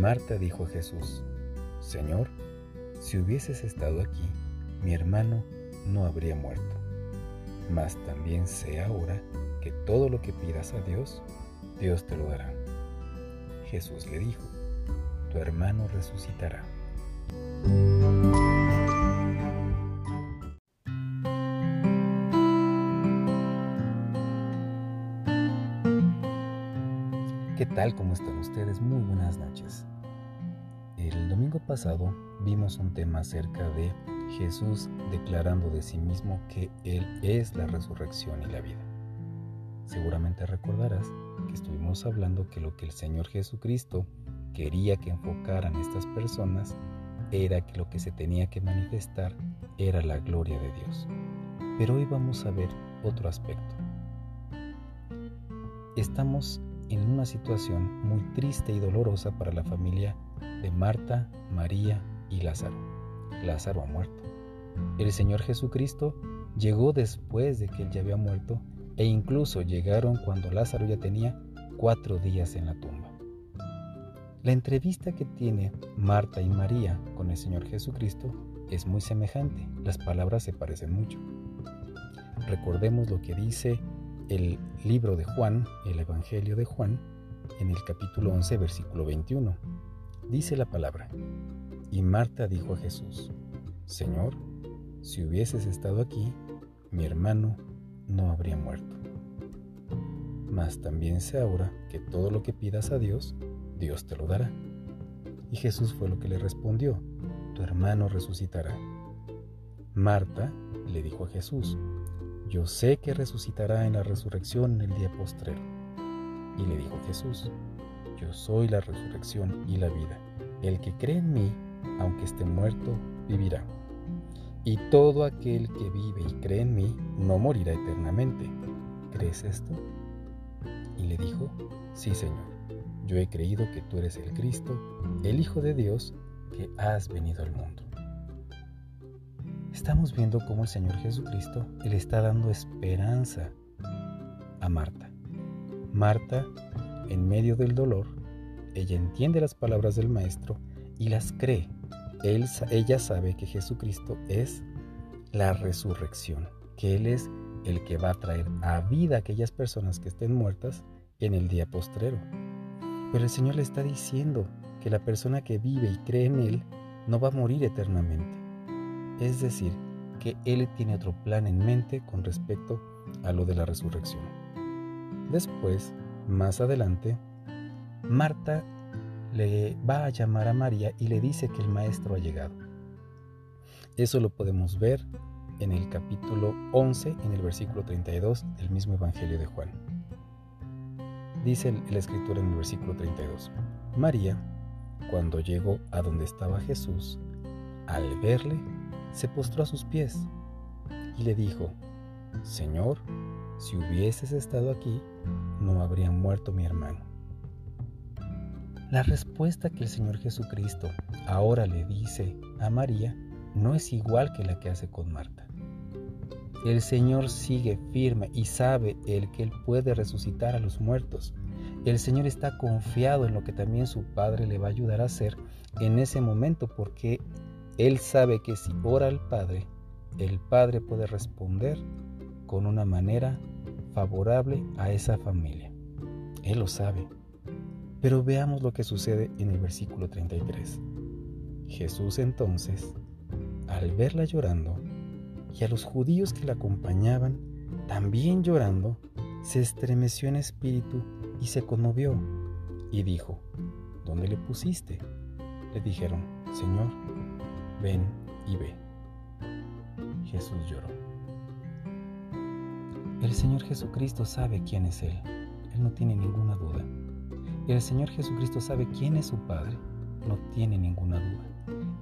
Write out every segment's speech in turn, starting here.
Marta dijo a Jesús, Señor, si hubieses estado aquí, mi hermano no habría muerto. Mas también sé ahora que todo lo que pidas a Dios, Dios te lo dará. Jesús le dijo, tu hermano resucitará. ¿Qué tal? ¿Cómo están ustedes? Muy buenas noches. El domingo pasado vimos un tema acerca de Jesús declarando de sí mismo que Él es la resurrección y la vida. Seguramente recordarás que estuvimos hablando que lo que el Señor Jesucristo quería que enfocaran estas personas era que lo que se tenía que manifestar era la gloria de Dios. Pero hoy vamos a ver otro aspecto. Estamos en una situación muy triste y dolorosa para la familia de Marta, María y Lázaro. Lázaro ha muerto. El Señor Jesucristo llegó después de que él ya había muerto e incluso llegaron cuando Lázaro ya tenía cuatro días en la tumba. La entrevista que tiene Marta y María con el Señor Jesucristo es muy semejante, las palabras se parecen mucho. Recordemos lo que dice el libro de Juan, el Evangelio de Juan, en el capítulo 11, versículo 21. Dice la palabra, y Marta dijo a Jesús, Señor, si hubieses estado aquí, mi hermano no habría muerto. Mas también sé ahora que todo lo que pidas a Dios, Dios te lo dará. Y Jesús fue lo que le respondió, tu hermano resucitará. Marta le dijo a Jesús, yo sé que resucitará en la resurrección en el día postrero. Y le dijo Jesús, yo soy la resurrección y la vida. El que cree en mí, aunque esté muerto, vivirá. Y todo aquel que vive y cree en mí, no morirá eternamente. ¿Crees esto? Y le dijo, sí Señor, yo he creído que tú eres el Cristo, el Hijo de Dios, que has venido al mundo estamos viendo cómo el Señor Jesucristo le está dando esperanza a Marta. Marta, en medio del dolor, ella entiende las palabras del Maestro y las cree. Ella sabe que Jesucristo es la resurrección, que Él es el que va a traer a vida a aquellas personas que estén muertas en el día postrero. Pero el Señor le está diciendo que la persona que vive y cree en Él no va a morir eternamente es decir, que Él tiene otro plan en mente con respecto a lo de la resurrección. Después, más adelante, Marta le va a llamar a María y le dice que el Maestro ha llegado. Eso lo podemos ver en el capítulo 11, en el versículo 32 del mismo Evangelio de Juan. Dice el, escritor en el versículo 32, María, cuando llegó a donde estaba Jesús, al verle, se postró a sus pies y le dijo, Señor, si hubieses estado aquí, no habría muerto mi hermano. La respuesta que el Señor Jesucristo ahora le dice a María no es igual que la que hace con Marta. El Señor sigue firme y sabe el que Él puede resucitar a los muertos. El Señor está confiado en lo que también su Padre le va a ayudar a hacer en ese momento porque él sabe que si ora al Padre, el Padre puede responder con una manera favorable a esa familia. Él lo sabe. Pero veamos lo que sucede en el versículo 33. Jesús entonces, al verla llorando, y a los judíos que la acompañaban, también llorando, se estremeció en espíritu y se conmovió, y dijo, ¿Dónde le pusiste? Le dijeron, Señor, ven y ve. Jesús lloró. El Señor Jesucristo sabe quién es Él. Él no tiene ninguna duda. El Señor Jesucristo sabe quién es su Padre. No tiene ninguna duda.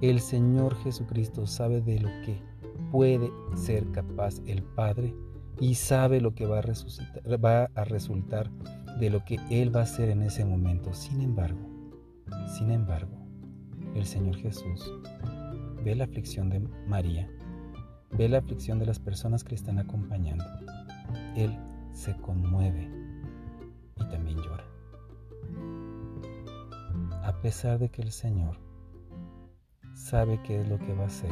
El Señor Jesucristo sabe de lo que puede ser capaz el Padre y sabe lo que va a, resultar de lo que Él va a hacer en ese momento. Sin embargo, sin embargo, el Señor Jesús ve la aflicción de María, ve la aflicción de las personas que le están acompañando. Él se conmueve y también llora. A pesar de que el Señor sabe qué es lo que va a hacer,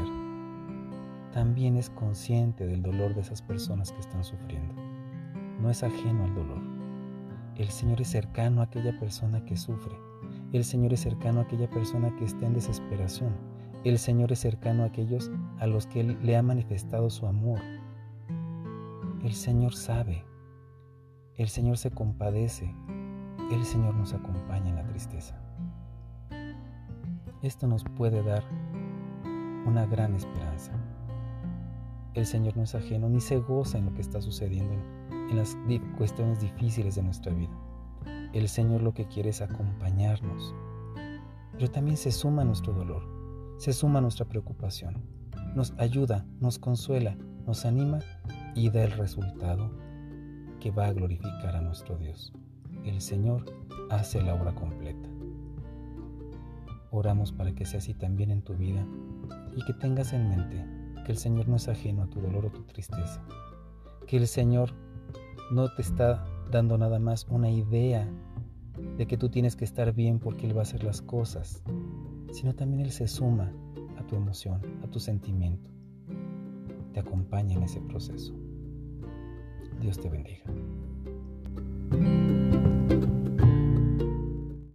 también es consciente del dolor de esas personas que están sufriendo. No es ajeno al dolor. El Señor es cercano a aquella persona que sufre. El Señor es cercano a aquella persona que está en desesperación. El Señor es cercano a aquellos a los que Él le ha manifestado su amor. El Señor sabe. El Señor se compadece. El Señor nos acompaña en la tristeza. Esto nos puede dar una gran esperanza. El Señor no es ajeno ni se goza en lo que está sucediendo en, las cuestiones difíciles de nuestra vida. El Señor lo que quiere es acompañarnos, pero también se suma a nuestro dolor, se suma nuestra preocupación, nos ayuda, nos consuela, nos anima y da el resultado que va a glorificar a nuestro Dios. El Señor hace la obra completa. Oramos para que sea así también en tu vida y que tengas en mente que el Señor no es ajeno a tu dolor o tu tristeza, que el Señor no te está dando nada más una idea de que tú tienes que estar bien porque Él va a hacer las cosas, sino también Él se suma a tu emoción, a tu sentimiento, te acompaña en ese proceso. Dios te bendiga.